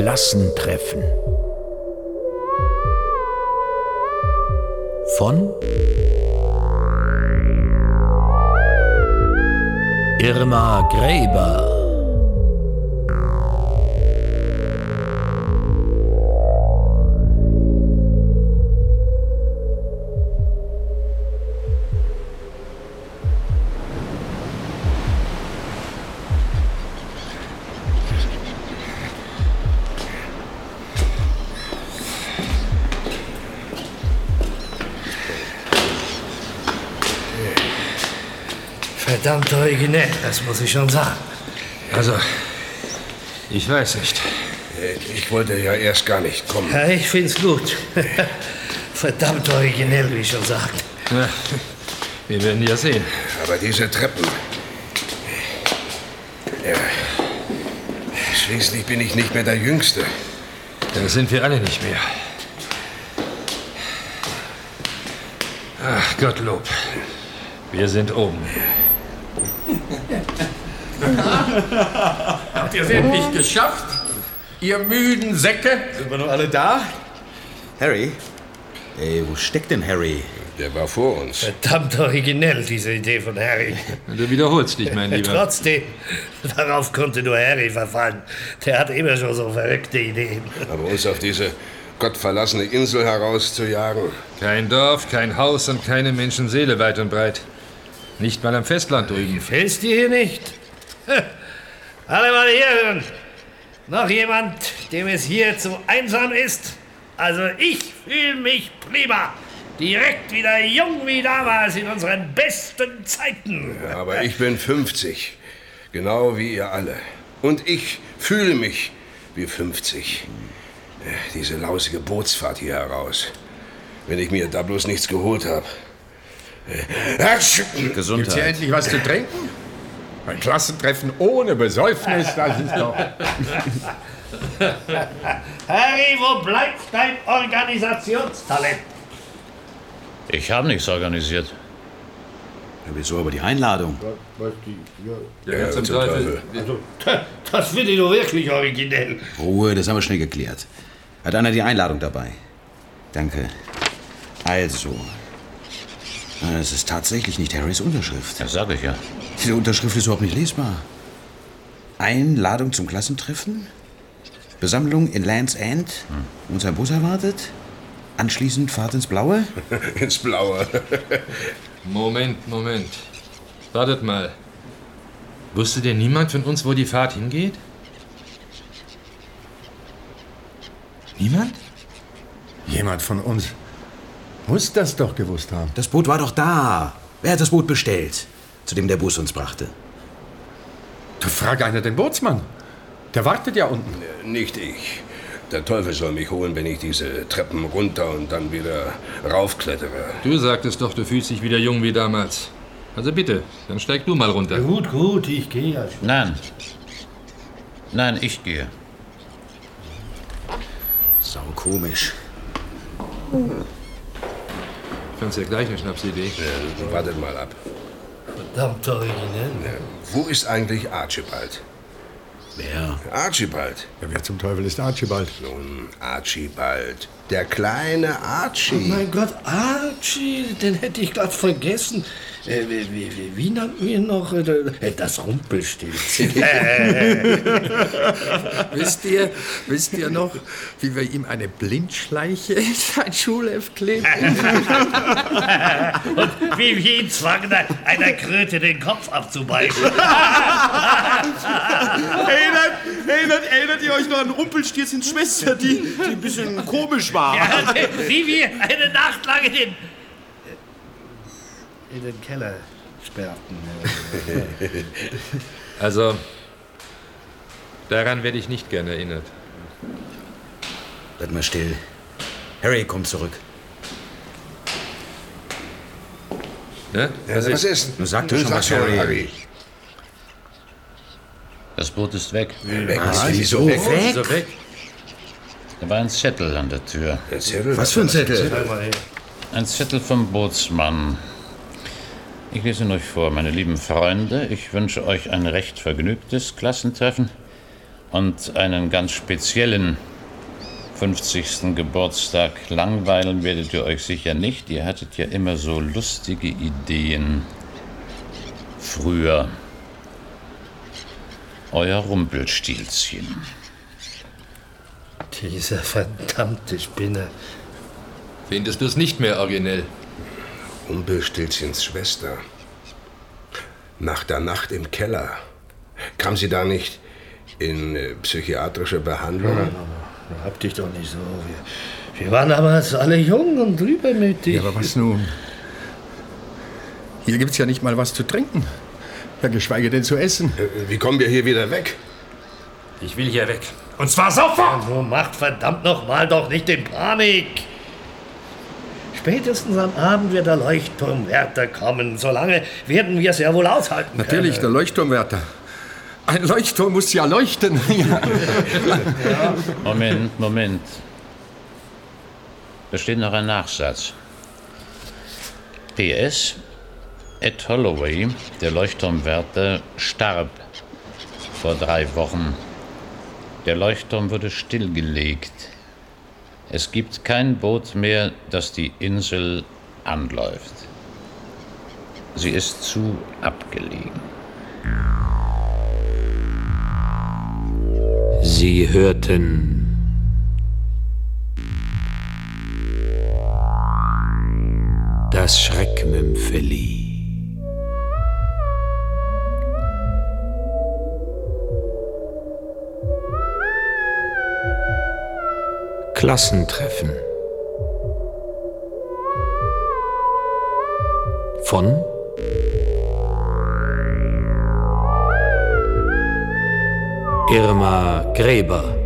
Klassentreffen. Von Irma Gräber. Verdammt originell, das muss ich schon sagen. Also, ich weiß nicht. Ich wollte ja erst gar nicht kommen. Ja, ich find's gut. Verdammt originell, wie ich schon sagte. Na, wir werden ja sehen. Aber diese Treppen. Ja. Schließlich bin ich nicht mehr der Jüngste. Das sind wir alle nicht mehr. Ach, Gottlob. Wir sind oben. Habt ihr es endlich geschafft? Ihr müden Säcke? Sind wir noch alle da? Harry? Ey, wo steckt denn Harry? Der war vor uns. Verdammt originell, diese Idee von Harry. Du wiederholst dich, mein Lieber. Trotzdem, darauf konnte nur Harry verfallen. Der hat immer schon so verrückte Ideen. Aber uns auf diese gottverlassene Insel herauszujagen. Kein Dorf, kein Haus und keine Menschenseele weit und breit. Nicht mal am Festland drüben. Gefällt's dir hier nicht? Alle mal hier hören. Noch jemand, dem es hier zu einsam ist? Also ich fühle mich prima. Direkt wieder jung wie damals in unseren besten Zeiten. Ja, aber ich bin 50. Genau wie ihr alle. Und ich fühle mich wie 50. Ja, Diese lausige Bootsfahrt hier heraus. Wenn ich mir da bloß nichts geholt habe. Gibt's hier Gesundheit. endlich was zu trinken? Ein Klassentreffen ohne Besäufnis, das ist doch... Harry, wo bleibt dein Organisationstalent? Ich habe nichts organisiert. Ja, wieso aber die Einladung? Ja, zum Teufel. Das finde ich doch wirklich originell. Ruhe, das haben wir schnell geklärt. Hat einer die Einladung dabei? Danke. Also. Äh, Es ist tatsächlich nicht Harrys Unterschrift. Das sage ich ja. Diese Unterschrift ist überhaupt nicht lesbar. Einladung zum Klassentreffen? Besammlung in Land's End? Unser Bus erwartet? Anschließend Fahrt ins Blaue? Ins Blaue. Moment, Moment. Wartet mal. Wusste denn niemand von uns, wo die Fahrt hingeht? Niemand? Jemand von uns muss das doch gewusst haben. Das Boot war doch da. Wer hat das Boot bestellt, zu dem der Bus uns brachte? Du frag einer den Bootsmann. Der wartet ja unten. Nicht ich. Der Teufel soll mich holen, wenn ich diese Treppen runter und dann wieder raufklettere. Du sagtest doch, du fühlst dich wieder jung wie damals. Also bitte, dann steig du mal runter. Gut, gut, ich gehe ja schon. Nein. Nein, ich gehe. Sau komisch. Kannst ja gleich eine Schnapsidee. Äh, wartet mal ab. Verdammt originell. Wo ist eigentlich Archibald? Wer? Archibald. Ja, wer zum Teufel ist Archibald? Nun, Archibald. Der kleine Oh Archie. mein Gott, Archie, den hätte ich gerade vergessen. Äh, wie, wie, wie, nannten wir ihn noch? Äh, Das Rumpelstilzchen. Wisst ihr, wisst ihr noch, wie wir ihm eine Blindschleiche in sein Schulheft klebten? Und wie wir ihn zwangen, einer Kröte den Kopf abzubeißen. Erinnert, erinnert, erinnert ihr euch noch an Rumpelstilzchens Schwester, die, die ein bisschen komisch war? Ja, wie wir eine Nacht lang in den, in den Keller sperrten. Also, daran werde ich nicht gern erinnert. Bleib mal still. Harry, komm zurück. Ne? Was ist? Nun sag doch schon was, Harry. Harry. Das Boot ist weg. Weg Was, ist wieso? weg. Weg? So weg. Da war ein Zettel an der Tür. Der Zettel, Was für ein Zettel? Ein Zettel vom Bootsmann. Ich lese ihn euch vor, meine lieben Freunde. Ich wünsche euch ein recht vergnügtes Klassentreffen Und einen ganz speziellen 50. Geburtstag langweilen werdet ihr euch sicher nicht. Ihr hattet ja immer so lustige Ideen. Früher. Euer Rumpelstilzchen. Diese verdammte Spinne. Findest du es nicht mehr originell? Rumpelstilzchens Schwester. Nach der Nacht im Keller. Kam sie da nicht in äh, psychiatrische Behandlung? Hab dich doch nicht so. Wir, wir waren damals alle jung und übermütig. Ja, aber was nun? Hier gibt's ja nicht mal was zu trinken. Ja, geschweige denn zu essen. Äh, Wie kommen wir hier wieder weg? Ich will hier weg. Und zwar sofort! So macht verdammt noch mal doch nicht in Panik. Spätestens am Abend wird der Leuchtturmwärter kommen. Solange werden wir es ja wohl aushalten Natürlich, der können. Leuchtturmwärter. Ein Leuchtturm muss ja leuchten. Moment, Moment. Da steht noch ein Nachsatz. PS. Ed Holloway, der Leuchtturmwärter, starb vor drei Wochen. Der Leuchtturm wurde stillgelegt. Es gibt kein Boot mehr, das die Insel anläuft. Sie ist zu abgelegen. Sie hörten das Schreckmümpfeli. Klassentreffen von Irma Gräber.